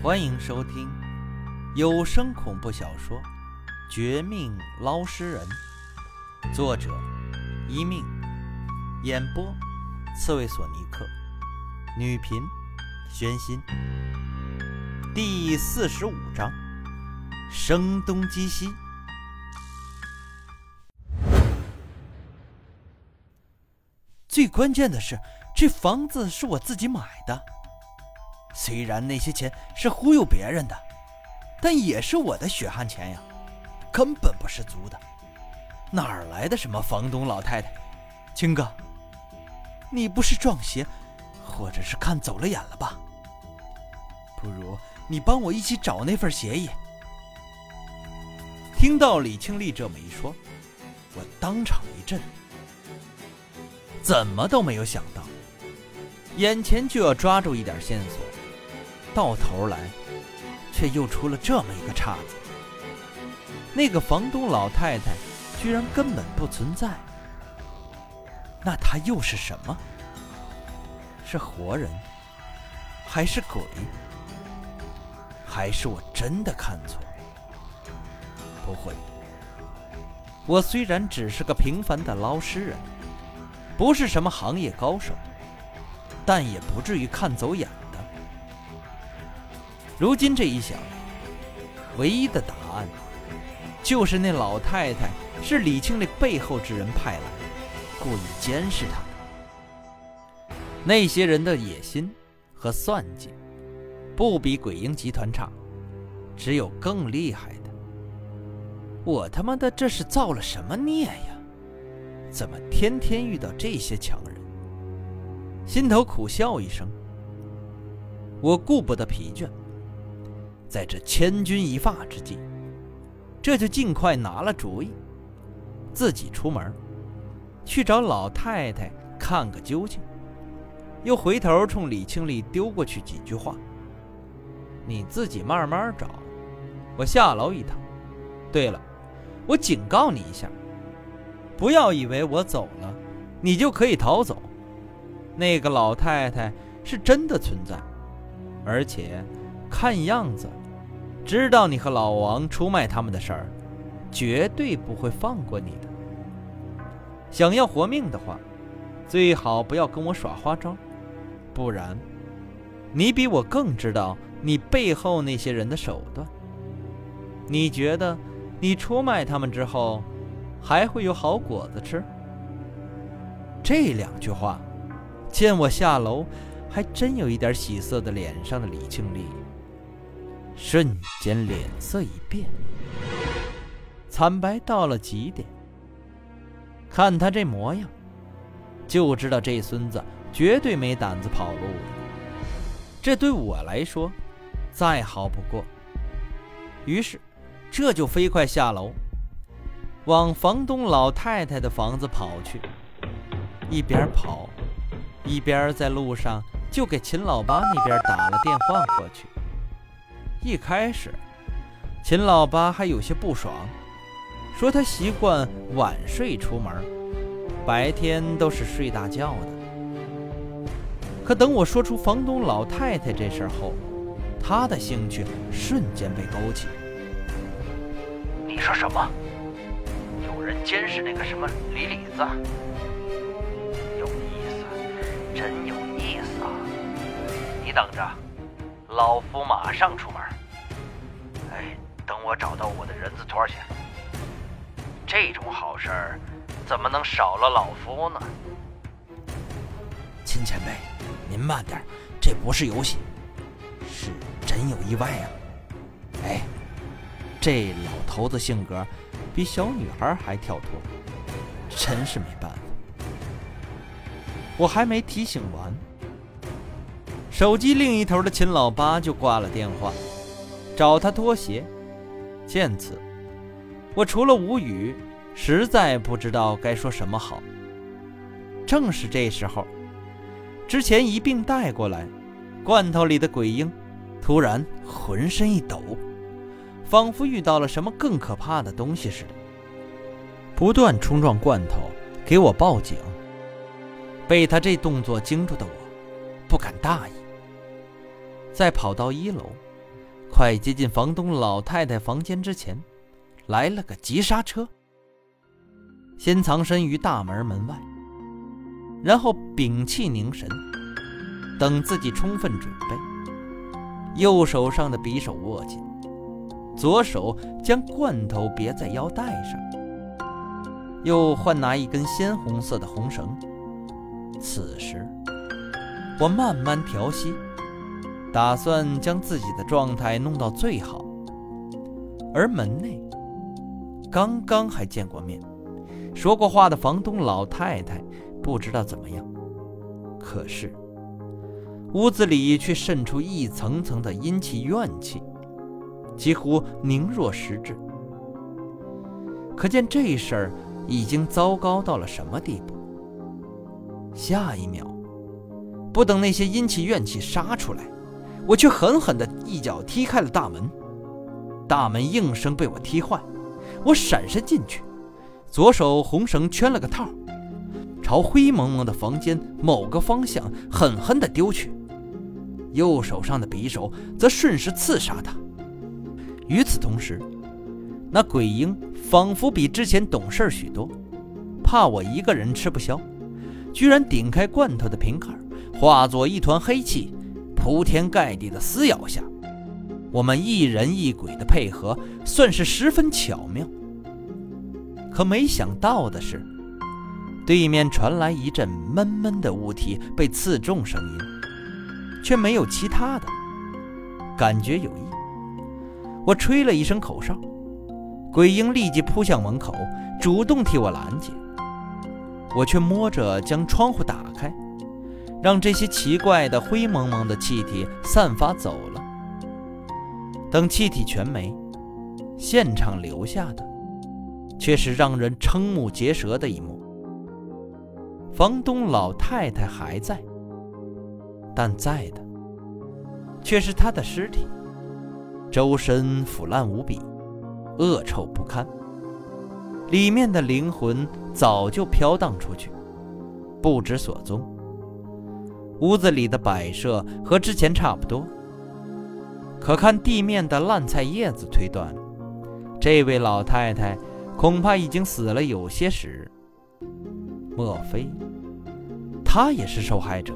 欢迎收听有声恐怖小说《绝命捞尸人》，作者一命，演播刺猬索尼克，女频宣心。第四十五章：声东击西。最关键的是，这房子是我自己买的。虽然那些钱是忽悠别人的，但也是我的血汗钱呀，根本不是租的。哪儿来的什么房东老太太？青哥，你不是撞邪，或者是看走了眼了吧？不如你帮我一起找那份协议。听到李庆利这么一说，我当场一震。怎么都没有想到，眼前就要抓住一点线索，到头来却又出了这么一个岔子。那个房东老太太居然根本不存在，那她又是什么？是活人，还是鬼？还是我真的看错？不会，我虽然只是个平凡的捞尸人。不是什么行业高手，但也不至于看走眼。如今这一想，唯一的答案就是那老太太是李庆利背后之人派来，故意监视他的。那些人的野心和算计，不比鬼婴集团差，只有更厉害的。我他妈的这是造了什么孽呀？怎么天天遇到这些强人？心头苦笑一声。我顾不得疲倦，在这千钧一发之际，这就尽快拿了主意，自己出门去找老太太看个究竟。又回头冲李庆利丢过去几句话：“你自己慢慢找，我下楼一趟。对了，我警告你一下。”不要以为我走了，你就可以逃走。那个老太太是真的存在，而且看样子，知道你和老王出卖他们的事儿，绝对不会放过你的。想要活命的话，最好不要跟我耍花招，不然，你比我更知道你背后那些人的手段。你觉得，你出卖他们之后？还会有好果子吃。这两句话，见我下楼，还真有一点喜色的脸上的李庆利，瞬间脸色一变，惨白到了极点。看他这模样，就知道这孙子绝对没胆子跑路了。这对我来说，再好不过。于是，这就飞快下楼。往房东老太太的房子跑去，一边跑，一边在路上就给秦老八那边打了电话过去。一开始，秦老八还有些不爽，说他习惯晚睡出门，白天都是睡大觉的。可等我说出房东老太太这事后，他的兴趣瞬间被勾起。你说什么？有人监视那个什么李李子，有意思，真有意思啊！你等着，老夫马上出门。我找到我的人字拖去。这种好事儿，怎么能少了老夫呢？秦前辈，您慢点，这不是游戏，是真有意外啊！哎，这老头子性格。比小女孩还跳脱，真是没办法。我还没提醒完，手机另一头的秦老八就挂了电话，找他脱鞋。见此，我除了无语，实在不知道该说什么好。正是这时候，之前一并带过来罐头里的鬼婴，突然浑身一抖。仿佛遇到了什么更可怕的东西似的，不断冲撞罐头，给我报警。被他这动作惊住的我，不敢大意。再跑到一楼，快接近房东老太太房间之前，来了个急刹车，先藏身于大门门外，然后屏气凝神，等自己充分准备，右手上的匕首握紧，左手将罐头别在腰带上，又换拿一根鲜红色的红绳。此时，我慢慢调息。打算将自己的状态弄到最好，而门内刚刚还见过面、说过话的房东老太太不知道怎么样，可是屋子里却渗出一层层的阴气怨气，几乎凝若实质。可见这事儿已经糟糕到了什么地步？下一秒，不等那些阴气怨气杀出来。我却狠狠地一脚踢开了大门，大门应声被我踢坏。我闪身进去，左手红绳圈了个套，朝灰蒙蒙的房间某个方向狠狠地丢去，右手上的匕首则顺势刺杀他。与此同时，那鬼婴仿佛比之前懂事许多，怕我一个人吃不消，居然顶开罐头的瓶盖，化作一团黑气。铺天盖地的撕咬下，我们一人一鬼的配合算是十分巧妙。可没想到的是，对面传来一阵闷闷的物体被刺中声音，却没有其他的，感觉有异。我吹了一声口哨，鬼婴立即扑向门口，主动替我拦截。我却摸着将窗户打开。让这些奇怪的灰蒙蒙的气体散发走了。等气体全没，现场留下的却是让人瞠目结舌的一幕：房东老太太还在，但在的却是她的尸体，周身腐烂无比，恶臭不堪，里面的灵魂早就飘荡出去，不知所踪。屋子里的摆设和之前差不多，可看地面的烂菜叶子推断，这位老太太恐怕已经死了有些时。莫非她也是受害者？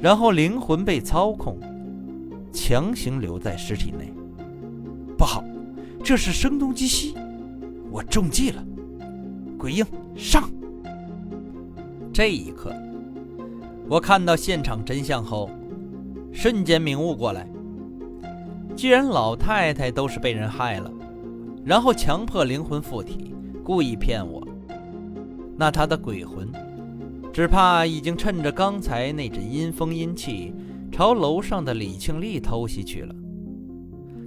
然后灵魂被操控，强行留在尸体内？不好，这是声东击西，我中计了！鬼婴上！这一刻。我看到现场真相后，瞬间明悟过来。既然老太太都是被人害了，然后强迫灵魂附体，故意骗我，那她的鬼魂，只怕已经趁着刚才那阵阴风阴气，朝楼上的李庆利偷袭去了。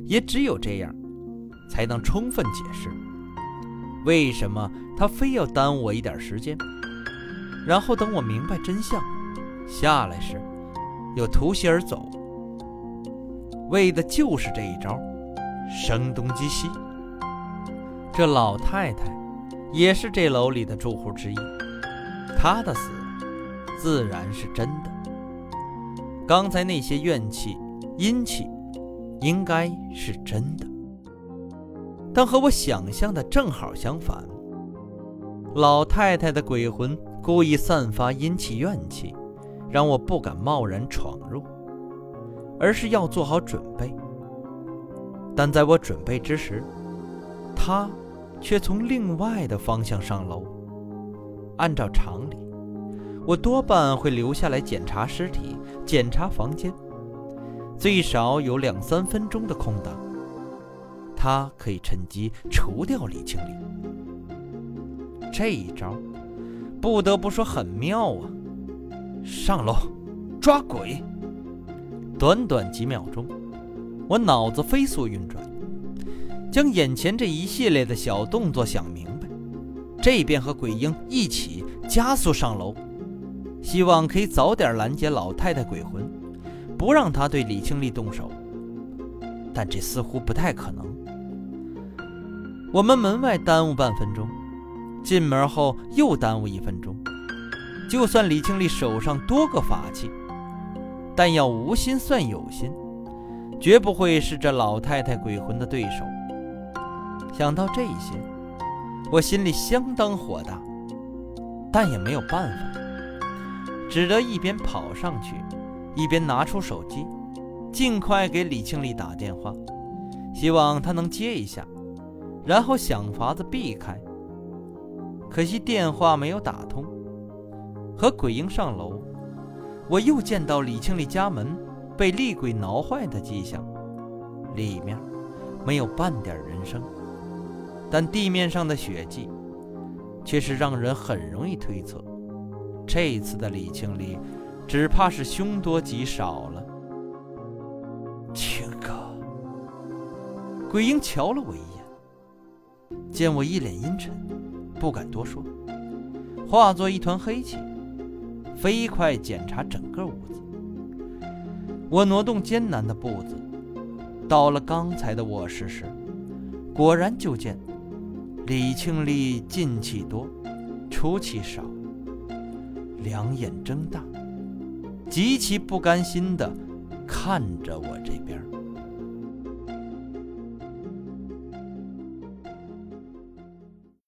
也只有这样，才能充分解释，为什么他非要耽误我一点时间，然后等我明白真相。下来时，又突袭而走，为的就是这一招，声东击西。这老太太也是这楼里的住户之一，她的死自然是真的。刚才那些怨气、阴气，应该是真的，但和我想象的正好相反。老太太的鬼魂故意散发阴气、怨气。让我不敢贸然闯入，而是要做好准备。但在我准备之时，他却从另外的方向上楼。按照常理，我多半会留下来检查尸体、检查房间，最少有两三分钟的空档，他可以趁机除掉李清理。这一招，不得不说很妙啊！上楼，抓鬼！短短几秒钟，我脑子飞速运转，将眼前这一系列的小动作想明白，这边和鬼婴一起加速上楼，希望可以早点拦截老太太鬼魂，不让她对李清丽动手。但这似乎不太可能。我们门外耽误半分钟，进门后又耽误一分钟。就算李庆丽手上多个法器，但要无心算有心，绝不会是这老太太鬼魂的对手。想到这些，我心里相当火大，但也没有办法，只得一边跑上去，一边拿出手机，尽快给李庆丽打电话，希望她能接一下，然后想法子避开。可惜电话没有打通，和鬼婴上楼，我又见到李庆丽家门被厉鬼挠坏的迹象，里面没有半点人声。但地面上的血迹，却是让人很容易推测，这一次的李庆丽，只怕是凶多吉少了。庆哥，鬼婴瞧了我一眼，见我一脸阴沉，不敢多说，化作一团黑气，飞快检查整个屋子。我挪动艰难的步子，到了刚才的卧室时，果然就见。李庆丽进气多，出气少，两眼睁大，极其不甘心地看着我这边。